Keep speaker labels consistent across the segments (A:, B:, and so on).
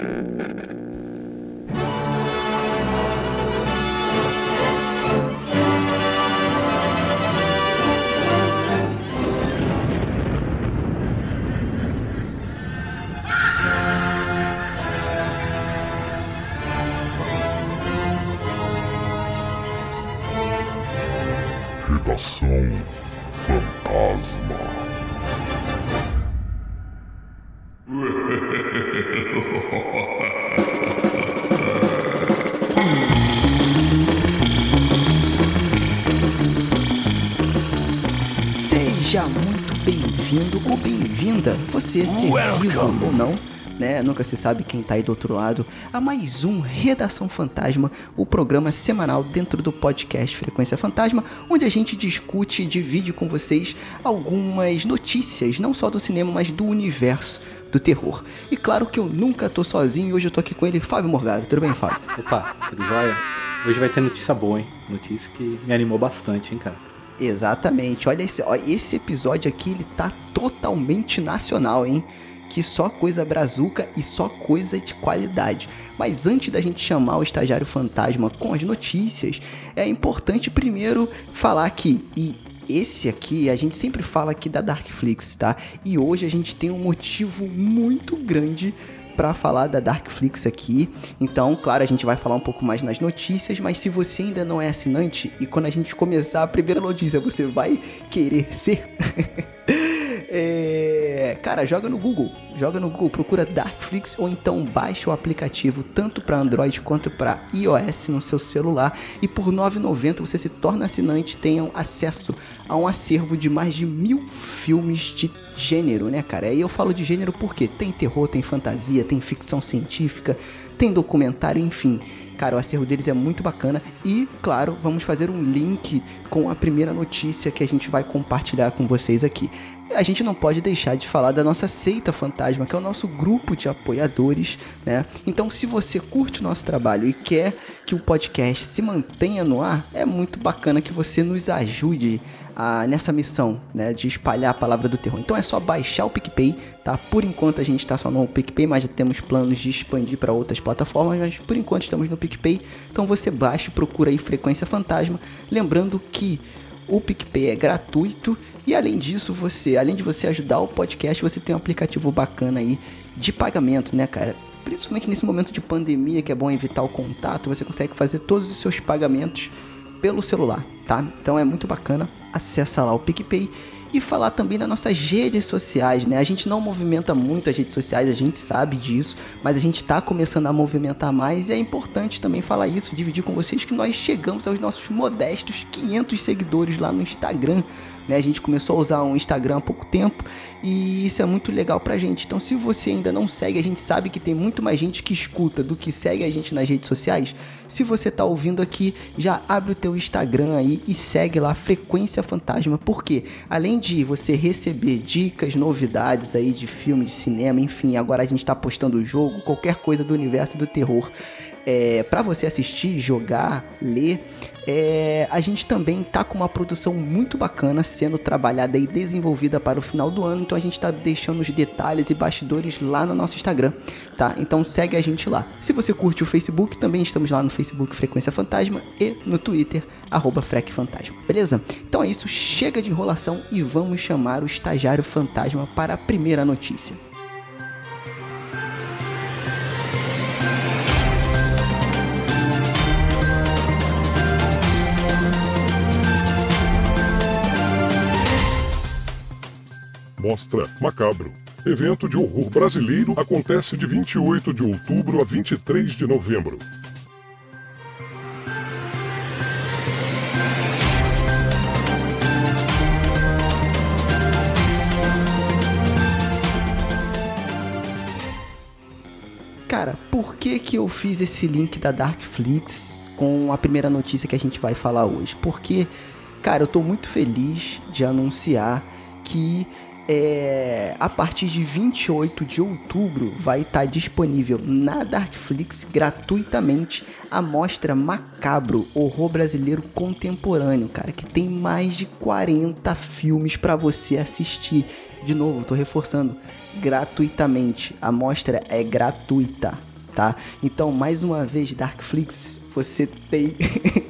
A: Mm-hmm. Bem-vinda, você ser vivo ou não, né? Nunca se sabe quem tá aí do outro lado, a mais um Redação Fantasma, o programa semanal dentro do podcast Frequência Fantasma, onde a gente discute e divide com vocês algumas notícias, não só do cinema, mas do universo do terror. E claro que eu nunca tô sozinho e hoje eu tô aqui com ele, Fábio Morgado. Tudo bem, Fábio?
B: Opa, tudo jóia? Hoje vai ter notícia boa, hein? Notícia que me animou bastante, hein, cara?
A: Exatamente. Olha esse, ó, esse episódio aqui, ele tá totalmente nacional, hein? Que só coisa brazuca e só coisa de qualidade. Mas antes da gente chamar o estagiário fantasma com as notícias, é importante primeiro falar que e esse aqui, a gente sempre fala aqui da Darkflix, tá? E hoje a gente tem um motivo muito grande para falar da Darkflix aqui. Então, claro, a gente vai falar um pouco mais nas notícias, mas se você ainda não é assinante e quando a gente começar a primeira notícia você vai querer ser, é, cara, joga no Google, joga no Google, procura Darkflix ou então baixa o aplicativo tanto para Android quanto para iOS no seu celular. E por R$ 9,90 você se torna assinante, tenham acesso a um acervo de mais de mil filmes de gênero, né, cara? E eu falo de gênero porque tem terror, tem fantasia, tem ficção científica, tem documentário, enfim. Cara, o acervo deles é muito bacana e, claro, vamos fazer um link com a primeira notícia que a gente vai compartilhar com vocês aqui. A gente não pode deixar de falar da nossa seita fantasma, que é o nosso grupo de apoiadores, né? Então, se você curte o nosso trabalho e quer que o podcast se mantenha no ar, é muito bacana que você nos ajude a, nessa missão, né, de espalhar a palavra do terror. Então é só baixar o PicPay, tá? Por enquanto a gente está só no PicPay, mas já temos planos de expandir para outras plataformas, mas por enquanto estamos no PicPay. Então você baixa procura aí Frequência Fantasma, lembrando que o PicPay é gratuito e além disso, você, além de você ajudar o podcast, você tem um aplicativo bacana aí de pagamento, né, cara? Principalmente nesse momento de pandemia que é bom evitar o contato, você consegue fazer todos os seus pagamentos pelo celular, tá? Então é muito bacana. Acessa lá o PicPay e falar também das nossas redes sociais, né? A gente não movimenta muito as redes sociais, a gente sabe disso, mas a gente está começando a movimentar mais e é importante também falar isso, dividir com vocês que nós chegamos aos nossos modestos 500 seguidores lá no Instagram. Né? A gente começou a usar o Instagram há pouco tempo e isso é muito legal pra gente. Então, se você ainda não segue, a gente sabe que tem muito mais gente que escuta do que segue a gente nas redes sociais. Se você tá ouvindo aqui, já abre o teu Instagram aí e segue lá Frequência Fantasma, porque além de você receber dicas, novidades aí de filme, de cinema, enfim, agora a gente tá postando o jogo, qualquer coisa do universo do terror. É, para você assistir, jogar, ler, é, a gente também tá com uma produção muito bacana sendo trabalhada e desenvolvida para o final do ano, então a gente tá deixando os detalhes e bastidores lá no nosso Instagram, tá? Então segue a gente lá. Se você curte o Facebook, também estamos lá no Facebook Frequência Fantasma e no Twitter, arroba Fantasma, beleza? Então é isso, chega de enrolação e vamos chamar o estagiário fantasma para a primeira notícia.
C: Mostra Macabro. Evento de horror brasileiro acontece de 28 de outubro a 23 de novembro.
A: Cara, por que que eu fiz esse link da Darkflix com a primeira notícia que a gente vai falar hoje? Porque, cara, eu tô muito feliz de anunciar que é, a partir de 28 de outubro vai estar disponível na Darkflix gratuitamente a mostra Macabro, horror brasileiro contemporâneo, cara, que tem mais de 40 filmes para você assistir. De novo, tô reforçando, gratuitamente. A mostra é gratuita, tá? Então, mais uma vez, Darkflix, você tem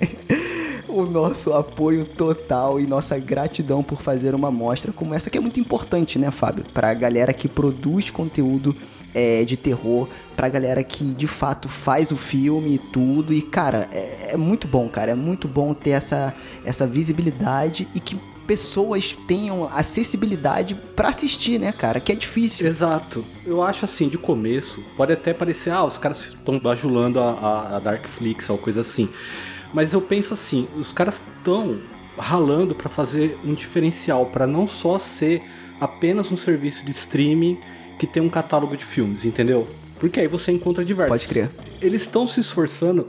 A: o nosso apoio total e nossa gratidão por fazer uma mostra como essa que é muito importante, né, Fábio? Para a galera que produz conteúdo é, de terror, pra galera que de fato faz o filme e tudo. E, cara, é, é muito bom, cara. É muito bom ter essa, essa visibilidade e que pessoas tenham acessibilidade para assistir, né, cara? Que é difícil.
B: Exato. Eu acho assim, de começo, pode até parecer, ah, os caras estão bajulando a, a, a Darkflix ou coisa assim. Mas eu penso assim, os caras estão ralando para fazer um diferencial, para não só ser apenas um serviço de streaming que tem um catálogo de filmes, entendeu? Porque aí você encontra diversos.
A: Pode crer.
B: Eles estão se esforçando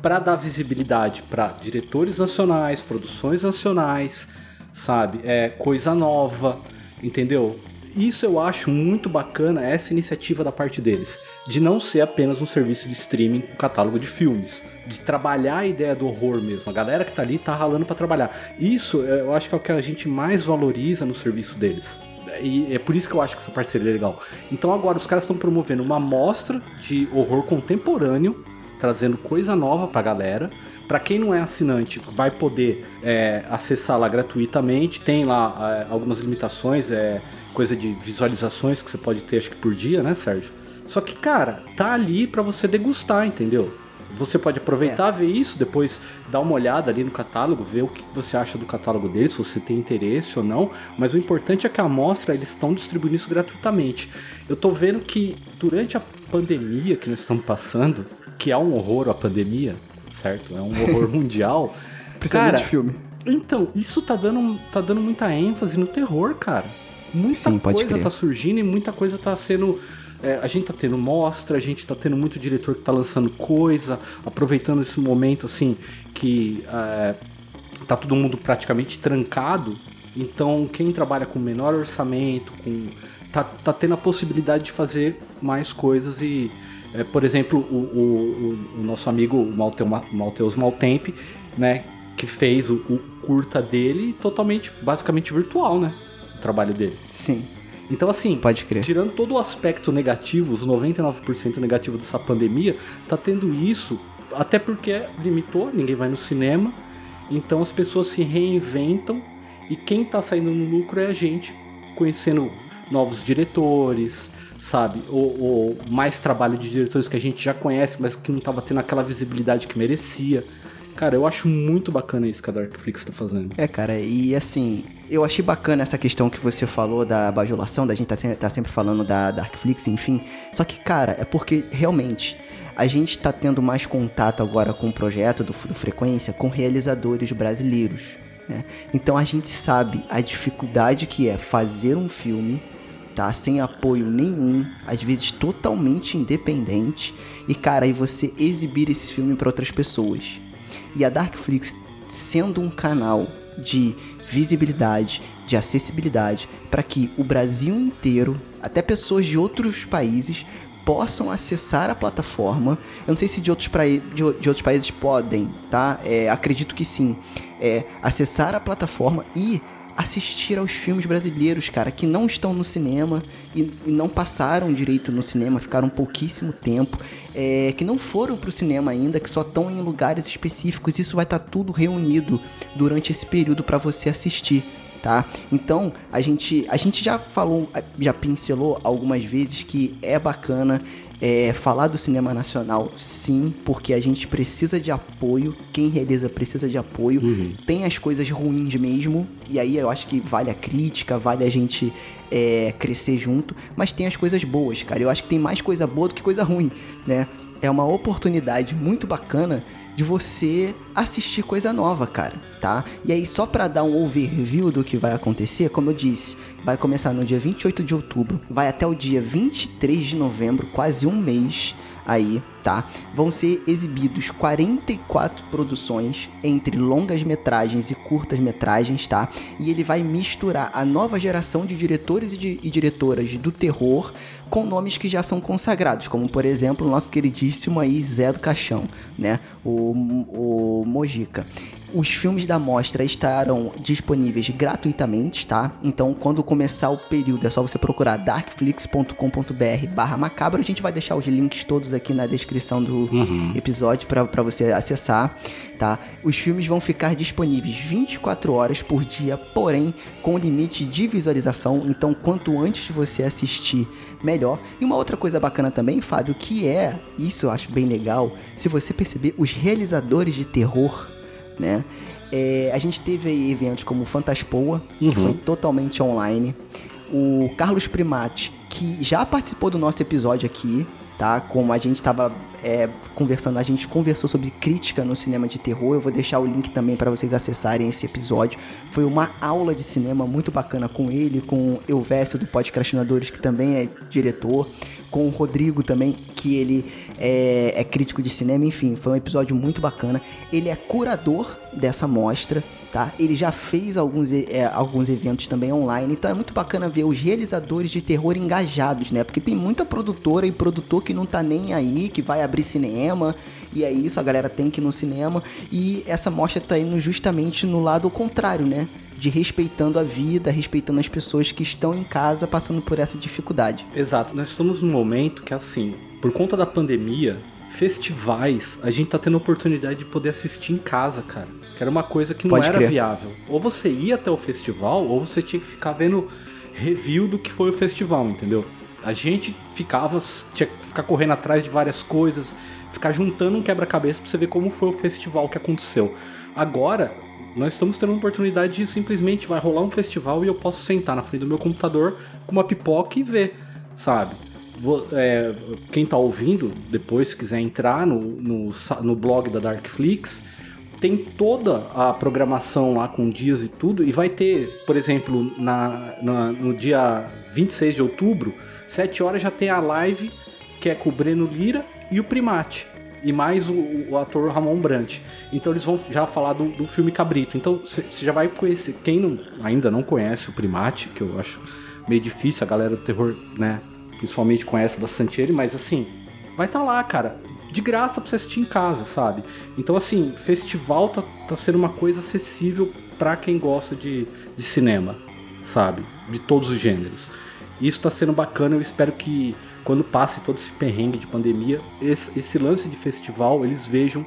B: para dar visibilidade para diretores nacionais, produções nacionais, sabe? É coisa nova, entendeu? Isso eu acho muito bacana, essa iniciativa da parte deles, de não ser apenas um serviço de streaming com catálogo de filmes, de trabalhar a ideia do horror mesmo. A galera que tá ali tá ralando para trabalhar. Isso eu acho que é o que a gente mais valoriza no serviço deles. E é por isso que eu acho que essa parceria é legal. Então agora os caras estão promovendo uma mostra de horror contemporâneo, trazendo coisa nova pra galera. Para quem não é assinante, vai poder é, acessar lá gratuitamente. Tem lá é, algumas limitações, é coisa de visualizações que você pode ter, acho que por dia, né, Sérgio? Só que, cara, tá ali para você degustar, entendeu? Você pode aproveitar, é. ver isso, depois dar uma olhada ali no catálogo, ver o que você acha do catálogo deles, se você tem interesse ou não. Mas o importante é que a amostra eles estão distribuindo isso gratuitamente. Eu tô vendo que durante a pandemia que nós estamos passando, que é um horror a pandemia, certo? É um horror mundial.
A: Precisa cara, de filme.
B: Então, isso tá dando, tá dando muita ênfase no terror, cara. Muita Sim, coisa tá surgindo e muita coisa tá sendo é, a gente tá tendo mostra, a gente tá tendo muito diretor que tá lançando coisa, aproveitando esse momento assim que é, tá todo mundo praticamente trancado. Então quem trabalha com menor orçamento, com tá, tá tendo a possibilidade de fazer mais coisas e é, por exemplo, o, o, o, nosso amigo Malteus Maltempe, né, que fez o, o curta dele totalmente, basicamente virtual, né, o trabalho dele.
A: Sim.
B: Então, assim,
A: Pode crer.
B: tirando todo o aspecto negativo, os 99% negativo dessa pandemia, tá tendo isso, até porque limitou, ninguém vai no cinema, então as pessoas se reinventam e quem tá saindo no lucro é a gente, conhecendo novos diretores, sabe? Ou, ou mais trabalho de diretores que a gente já conhece, mas que não tava tendo aquela visibilidade que merecia. Cara, eu acho muito bacana isso que a Darkflix tá fazendo.
A: É, cara, e assim, eu achei bacana essa questão que você falou da bajulação, da gente tá sempre, tá sempre falando da Darkflix, enfim. Só que, cara, é porque realmente a gente tá tendo mais contato agora com o projeto do, do Frequência com realizadores brasileiros. Né? Então a gente sabe a dificuldade que é fazer um filme tá sem apoio nenhum, às vezes totalmente independente, e cara, aí você exibir esse filme para outras pessoas. E a Darkflix sendo um canal de visibilidade, de acessibilidade, para que o Brasil inteiro, até pessoas de outros países, possam acessar a plataforma. Eu não sei se de outros, pra... de, de outros países podem, tá? É, acredito que sim. É, acessar a plataforma e assistir aos filmes brasileiros, cara, que não estão no cinema e, e não passaram direito no cinema, ficaram pouquíssimo tempo, é, que não foram pro cinema ainda, que só estão em lugares específicos. Isso vai estar tá tudo reunido durante esse período para você assistir. Tá? Então, a gente, a gente já falou, já pincelou algumas vezes que é bacana é, falar do cinema nacional, sim, porque a gente precisa de apoio. Quem realiza precisa de apoio. Uhum. Tem as coisas ruins mesmo, e aí eu acho que vale a crítica, vale a gente é, crescer junto. Mas tem as coisas boas, cara. Eu acho que tem mais coisa boa do que coisa ruim, né? É uma oportunidade muito bacana de você assistir coisa nova, cara, tá? E aí, só para dar um overview do que vai acontecer, como eu disse, vai começar no dia 28 de outubro, vai até o dia 23 de novembro, quase um mês aí, tá? Vão ser exibidos 44 produções entre longas metragens e curtas metragens, tá? E ele vai misturar a nova geração de diretores e, de, e diretoras do terror com nomes que já são consagrados, como por exemplo o nosso queridíssimo aí Zé do Caixão, né? O, o Mojica. Os filmes da mostra estarão disponíveis gratuitamente, tá? Então, quando começar o período, é só você procurar darkflix.com.br barra macabro. A gente vai deixar os links todos aqui na descrição do uhum. episódio para você acessar, tá? Os filmes vão ficar disponíveis 24 horas por dia, porém com limite de visualização. Então, quanto antes você assistir, melhor. E uma outra coisa bacana também, Fábio, que é, isso eu acho bem legal, se você perceber, os realizadores de terror, né? É, a gente teve aí eventos como o Fantaspoa, uhum. que foi totalmente online. O Carlos Primati, que já participou do nosso episódio aqui, tá? Como a gente estava é, conversando, a gente conversou sobre crítica no cinema de terror. Eu vou deixar o link também para vocês acessarem esse episódio. Foi uma aula de cinema muito bacana com ele, com Elvésio do Podcastinadores, que também é diretor, com o Rodrigo também, que ele é, é crítico de cinema. Enfim, foi um episódio muito bacana. Ele é curador dessa mostra tá? Ele já fez alguns, é, alguns eventos também online, então é muito bacana ver os realizadores de terror engajados, né? Porque tem muita produtora e produtor que não tá nem aí, que vai abrir cinema, e é isso, a galera tem que ir no cinema, e essa mostra tá indo justamente no lado contrário, né? De respeitando a vida, respeitando as pessoas que estão em casa passando por essa dificuldade.
B: Exato, nós estamos num momento que assim, por conta da pandemia, festivais, a gente tá tendo a oportunidade de poder assistir em casa, cara. Que era uma coisa que não Pode era crer. viável. Ou você ia até o festival, ou você tinha que ficar vendo review do que foi o festival, entendeu? A gente ficava, tinha que ficar correndo atrás de várias coisas, ficar juntando um quebra-cabeça pra você ver como foi o festival que aconteceu. Agora, nós estamos tendo uma oportunidade de simplesmente vai rolar um festival e eu posso sentar na frente do meu computador com uma pipoca e ver, sabe? Vou, é, quem tá ouvindo, depois se quiser entrar no, no, no blog da Darkflix, tem toda a programação lá com dias e tudo, e vai ter, por exemplo, na, na, no dia 26 de outubro, 7 horas já tem a live que é com o Breno Lira e o Primate. E mais o, o ator Ramon Brant. Então eles vão já falar do, do filme Cabrito. Então você já vai conhecer. Quem não, ainda não conhece o Primate, que eu acho meio difícil, a galera do terror, né? Principalmente conhece bastante ele, mas assim, vai estar tá lá, cara de graça pra você assistir em casa, sabe? Então, assim, festival tá, tá sendo uma coisa acessível para quem gosta de, de cinema, sabe? De todos os gêneros. Isso tá sendo bacana, eu espero que quando passe todo esse perrengue de pandemia, esse, esse lance de festival, eles vejam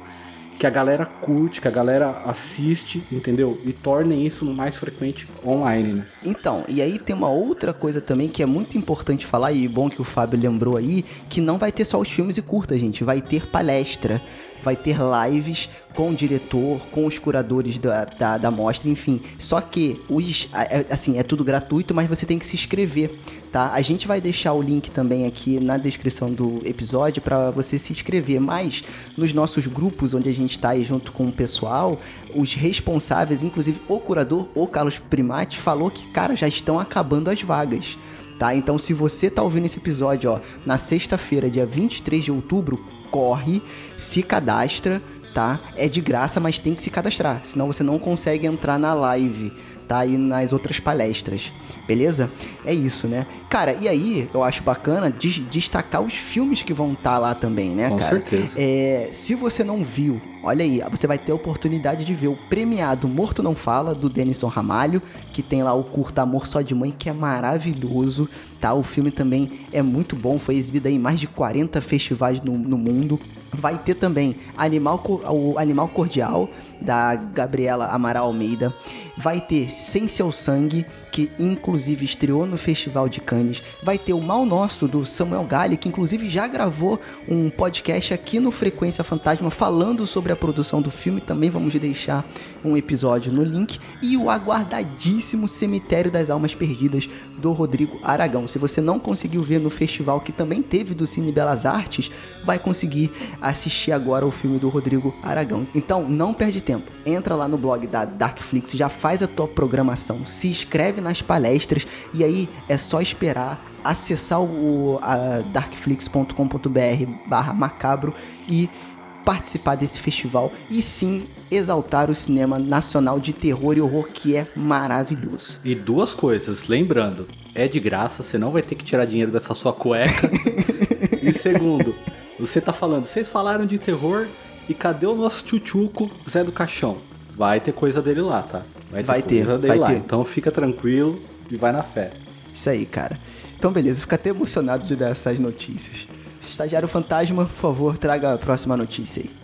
B: que a galera curte, que a galera assiste, entendeu? E tornem isso mais frequente online, né?
A: Então, e aí tem uma outra coisa também que é muito importante falar, e bom que o Fábio lembrou aí, que não vai ter só os filmes e curtas, gente, vai ter palestra vai ter lives com o diretor, com os curadores da, da, da mostra, enfim. Só que os, é, assim, é tudo gratuito, mas você tem que se inscrever, tá? A gente vai deixar o link também aqui na descrição do episódio para você se inscrever. Mas nos nossos grupos, onde a gente está aí junto com o pessoal, os responsáveis, inclusive o curador, o Carlos Primati, falou que, cara, já estão acabando as vagas. Tá? Então, se você tá ouvindo esse episódio, ó, na sexta-feira, dia 23 de outubro, corre, se cadastra, tá? É de graça, mas tem que se cadastrar, senão você não consegue entrar na live, tá? E nas outras palestras, beleza? É isso, né? Cara, e aí eu acho bacana destacar os filmes que vão estar tá lá também, né,
B: Com
A: cara?
B: certeza.
A: É, se você não viu, olha aí, você vai ter a oportunidade de ver o premiado Morto Não Fala, do Denison Ramalho, que tem lá o curta Amor Só de Mãe, que é maravilhoso, tá? O filme também é muito bom, foi exibido em mais de 40 festivais no, no mundo. Vai ter também Animal, o Animal Cordial, da Gabriela Amaral Almeida. Vai ter Sem Seu Sangue, que inclusive estreou no Festival de Cannes. Vai ter o Mal Nosso, do Samuel Galli, que inclusive já gravou um podcast aqui no Frequência Fantasma falando sobre a produção do filme. Também vamos deixar um episódio no link. E o aguardadíssimo Cemitério das Almas Perdidas, do Rodrigo Aragão. Se você não conseguiu ver no festival que também teve do Cine Belas Artes, vai conseguir assistir agora o filme do Rodrigo Aragão. Então, não perde tempo. Entra lá no blog da Darkflix, já faz a tua programação, se inscreve nas palestras e aí é só esperar acessar o darkflix.com.br barra macabro e participar desse festival e sim exaltar o cinema nacional de terror e horror que é maravilhoso.
B: E duas coisas, lembrando, é de graça, você não vai ter que tirar dinheiro dessa sua cueca. e segundo, você tá falando, vocês falaram de terror e cadê o nosso tchutchuco Zé do Caixão? vai ter coisa dele lá, tá?
A: Vai ter, vai
B: coisa
A: ter,
B: dele
A: vai
B: lá.
A: ter.
B: Então fica tranquilo e vai na fé.
A: Isso aí, cara. Então, beleza, fica até emocionado de dar essas notícias. Estagiário Fantasma, por favor, traga a próxima notícia aí.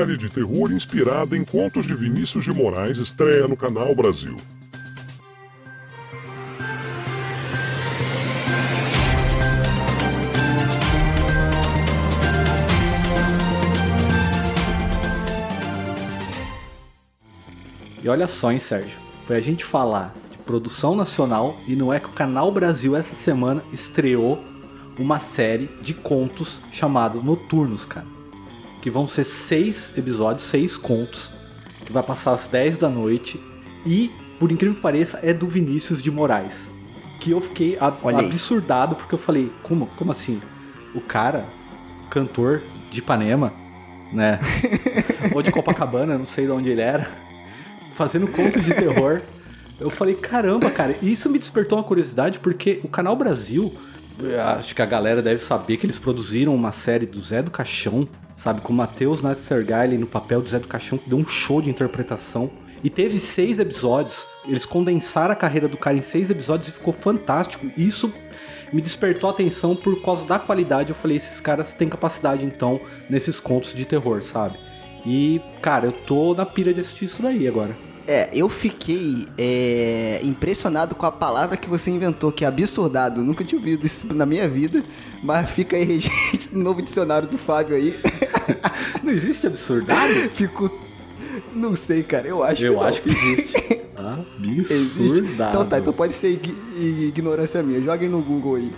C: Série de terror inspirada em contos de Vinícius de Moraes estreia no canal Brasil.
B: E olha só, hein, Sérgio? Pra gente falar de produção nacional, e não é que o Canal Brasil essa semana estreou uma série de contos chamado Noturnos, cara. Que vão ser seis episódios, seis contos, que vai passar às 10 da noite. E, por incrível que pareça, é do Vinícius de Moraes. Que eu fiquei
A: Olha
B: absurdado, porque eu falei, como, como assim? O cara, cantor de Ipanema, né? Ou de Copacabana, não sei de onde ele era fazendo conto de terror. Eu falei, caramba, cara, isso me despertou uma curiosidade porque o Canal Brasil, acho que a galera deve saber que eles produziram uma série do Zé do Caixão, sabe, com o Matheus Nassergaile no papel do Zé do Caixão, que deu um show de interpretação. E teve seis episódios. Eles condensaram a carreira do cara em seis episódios e ficou fantástico. Isso me despertou a atenção por causa da qualidade. Eu falei, esses caras têm capacidade então nesses contos de terror, sabe? E, cara, eu tô na pira de assistir isso daí agora.
A: É, eu fiquei é, impressionado com a palavra que você inventou, que é absurdado. Nunca tinha ouvido isso na minha vida, mas fica aí registro no novo dicionário do Fábio aí.
B: Não existe absurdado?
A: Fico. Não sei, cara, eu acho
B: eu
A: que. Eu
B: acho que existe. Absurdado.
A: Então tá, então pode ser ignorância minha. Joguem no Google aí.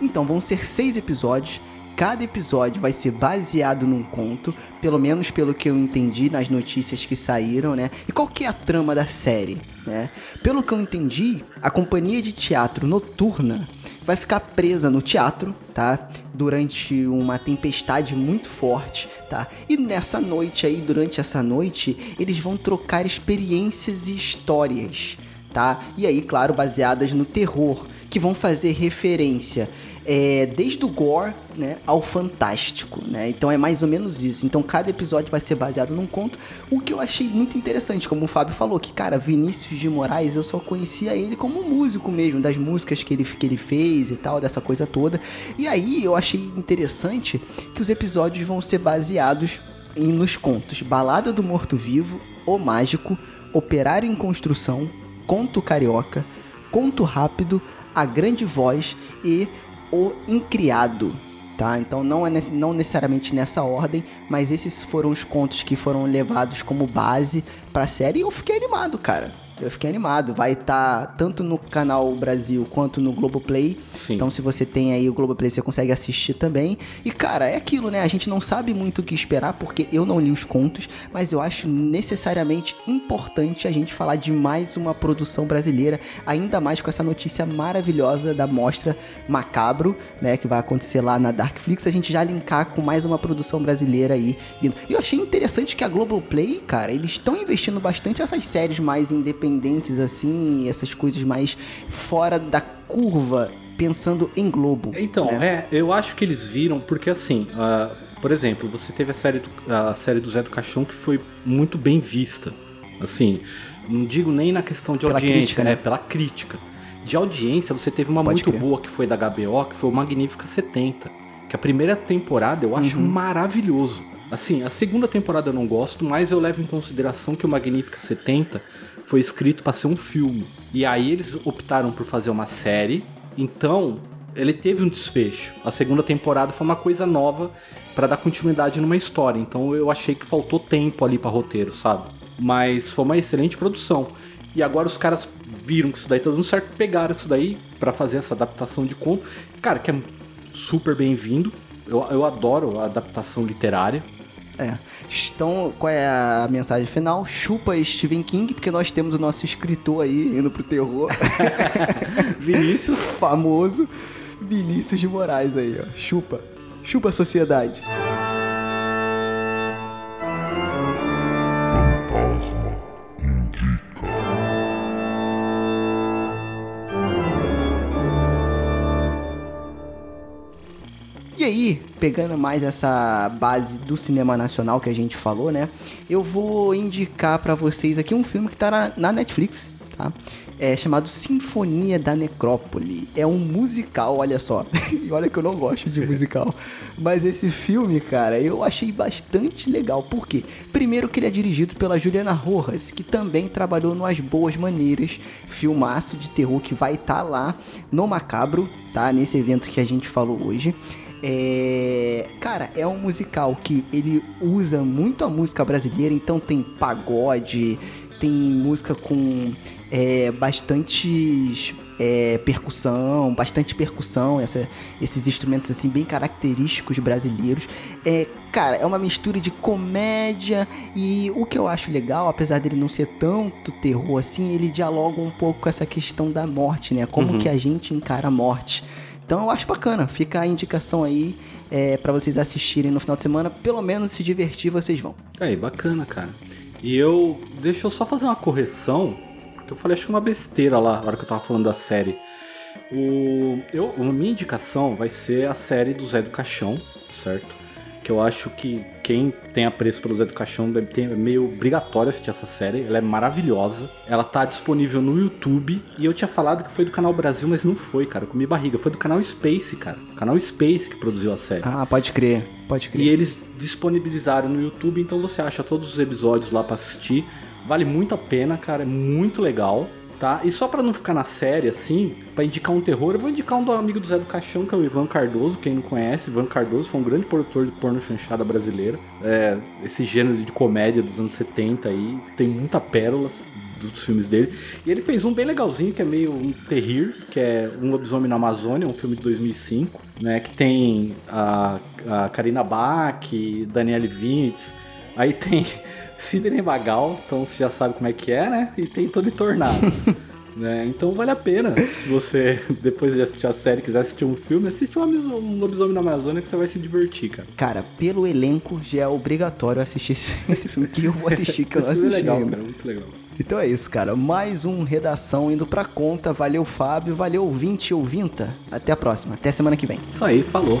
A: Então, vão ser seis episódios cada episódio vai ser baseado num conto, pelo menos pelo que eu entendi nas notícias que saíram, né? E qual que é a trama da série, né? Pelo que eu entendi, a companhia de teatro noturna vai ficar presa no teatro, tá? Durante uma tempestade muito forte, tá? E nessa noite aí, durante essa noite, eles vão trocar experiências e histórias, tá? E aí, claro, baseadas no terror, que vão fazer referência é, desde o gore né, ao fantástico, né? Então é mais ou menos isso. Então cada episódio vai ser baseado num conto, o que eu achei muito interessante, como o Fábio falou, que cara, Vinícius de Moraes, eu só conhecia ele como músico mesmo, das músicas que ele, que ele fez e tal, dessa coisa toda. E aí eu achei interessante que os episódios vão ser baseados em, nos contos Balada do Morto Vivo, O Mágico, Operário em Construção, Conto Carioca, Conto Rápido, A Grande Voz e o Incriado, tá? Então não é não necessariamente nessa ordem, mas esses foram os contos que foram levados como base para a série e eu fiquei animado, cara. Eu fiquei animado. Vai estar tá tanto no canal Brasil quanto no Globoplay. Sim. Então, se você tem aí o Globoplay, você consegue assistir também. E, cara, é aquilo, né? A gente não sabe muito o que esperar, porque eu não li os contos, mas eu acho necessariamente importante a gente falar de mais uma produção brasileira, ainda mais com essa notícia maravilhosa da mostra Macabro, né? Que vai acontecer lá na Darkflix. A gente já linkar com mais uma produção brasileira aí. E eu achei interessante que a Globoplay, cara, eles estão investindo bastante essas séries mais independentes independentes assim, essas coisas mais fora da curva, pensando em Globo.
B: Então, né? é, eu acho que eles viram, porque assim, uh, por exemplo, você teve a série, do, a série do Zé do Caixão que foi muito bem vista. Assim, não digo nem na questão de pela audiência, crítica, né? né? Pela crítica. De audiência, você teve uma Pode muito boa que foi da HBO, que foi o Magnífica 70. Que a primeira temporada eu acho uhum. maravilhoso. Assim, a segunda temporada eu não gosto, mas eu levo em consideração que o Magnífica 70 foi escrito para ser um filme. E aí eles optaram por fazer uma série. Então, ele teve um desfecho. A segunda temporada foi uma coisa nova para dar continuidade numa história. Então eu achei que faltou tempo ali para roteiro, sabe? Mas foi uma excelente produção. E agora os caras viram que isso daí tá dando certo, pegaram isso daí para fazer essa adaptação de conto. Cara, que é super bem-vindo. Eu, eu adoro a adaptação literária.
A: É. Então, qual é a mensagem final? Chupa Stephen King, porque nós temos o nosso escritor aí indo pro terror.
B: Vinícius.
A: Famoso. Vinícius de Moraes aí, ó. Chupa. Chupa a sociedade. Pegando mais essa base do cinema nacional que a gente falou, né? Eu vou indicar para vocês aqui um filme que tá na, na Netflix, tá? é chamado Sinfonia da Necrópole. É um musical, olha só. e olha que eu não gosto de musical. Mas esse filme, cara, eu achei bastante legal. Por quê? Primeiro que ele é dirigido pela Juliana Rojas, que também trabalhou no As Boas Maneiras, filmaço de terror que vai estar tá lá no Macabro, tá? Nesse evento que a gente falou hoje. É... Cara, é um musical que ele usa muito a música brasileira, então tem pagode, tem música com é, bastante é, percussão, bastante percussão, essa, esses instrumentos assim bem característicos brasileiros. É, cara, é uma mistura de comédia e o que eu acho legal, apesar dele não ser tanto terror assim, ele dialoga um pouco com essa questão da morte, né? Como uhum. que a gente encara a morte. Então eu acho bacana, fica a indicação aí é, para vocês assistirem no final de semana, pelo menos se divertir vocês vão.
B: Aí, bacana, cara. E eu. Deixa eu só fazer uma correção que eu falei, acho que uma besteira lá, na hora que eu tava falando da série. O, eu, a minha indicação vai ser a série do Zé do Caixão, certo? Que eu acho que quem tem apreço pelo Zé do Caixão deve ter é meio obrigatório assistir essa série. Ela é maravilhosa. Ela tá disponível no YouTube. E eu tinha falado que foi do canal Brasil, mas não foi, cara. Eu comi barriga. Foi do canal Space, cara. O canal Space que produziu a série.
A: Ah, pode crer. Pode crer.
B: E eles disponibilizaram no YouTube, então você acha todos os episódios lá para assistir. Vale muito a pena, cara, é muito legal, tá? E só para não ficar na série assim, para indicar um terror, eu vou indicar um do amigo do Zé do Caixão, que é o Ivan Cardoso, quem não conhece, Ivan Cardoso foi um grande produtor de porno chanchada brasileira. É, esse gênero de comédia dos anos 70 aí, tem muita pérolas dos filmes dele. E ele fez um bem legalzinho, que é meio um terrir, que é Um Lobisomem na Amazônia, um filme de 2005, né? Que tem a, a Karina Bach, Danielle Vinitz, aí tem Sidney Magal, então você já sabe como é que é, né? E tem Tony Tornado. né? Então vale a pena. Se você, depois de assistir a série, quiser assistir um filme, assiste um Lobisomem na Amazônia que você vai se divertir, cara.
A: Cara, pelo elenco já é obrigatório assistir esse, esse filme que eu vou assistir, que eu não assisti.
B: É legal, cara, muito legal.
A: Então é isso, cara. Mais um Redação indo pra conta. Valeu, Fábio. Valeu, ouvinte e ouvinta. Até a próxima. Até semana que vem.
B: Isso aí, falou.